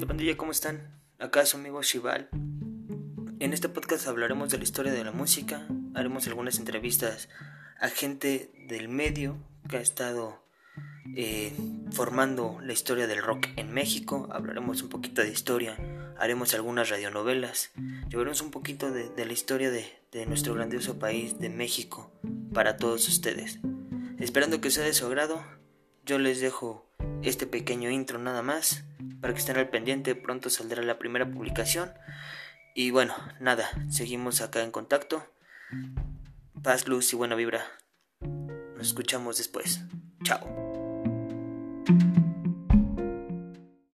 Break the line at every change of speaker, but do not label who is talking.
¿Qué pandilla? ¿Cómo están? Acá su amigo Shival. En este podcast hablaremos de la historia de la música, haremos algunas entrevistas a gente del medio que ha estado eh, formando la historia del rock en México, hablaremos un poquito de historia, haremos algunas radionovelas, llevaremos un poquito de, la historia de, nuestro grandioso país, de México, para todos ustedes. Esperando que sea de su agrado, yo les dejo este pequeño intro nada más para que estén al pendiente, pronto saldrá la primera publicación. Y bueno, nada, seguimos acá en contacto. Paz, luz y buena vibra. Nos escuchamos después. Chao.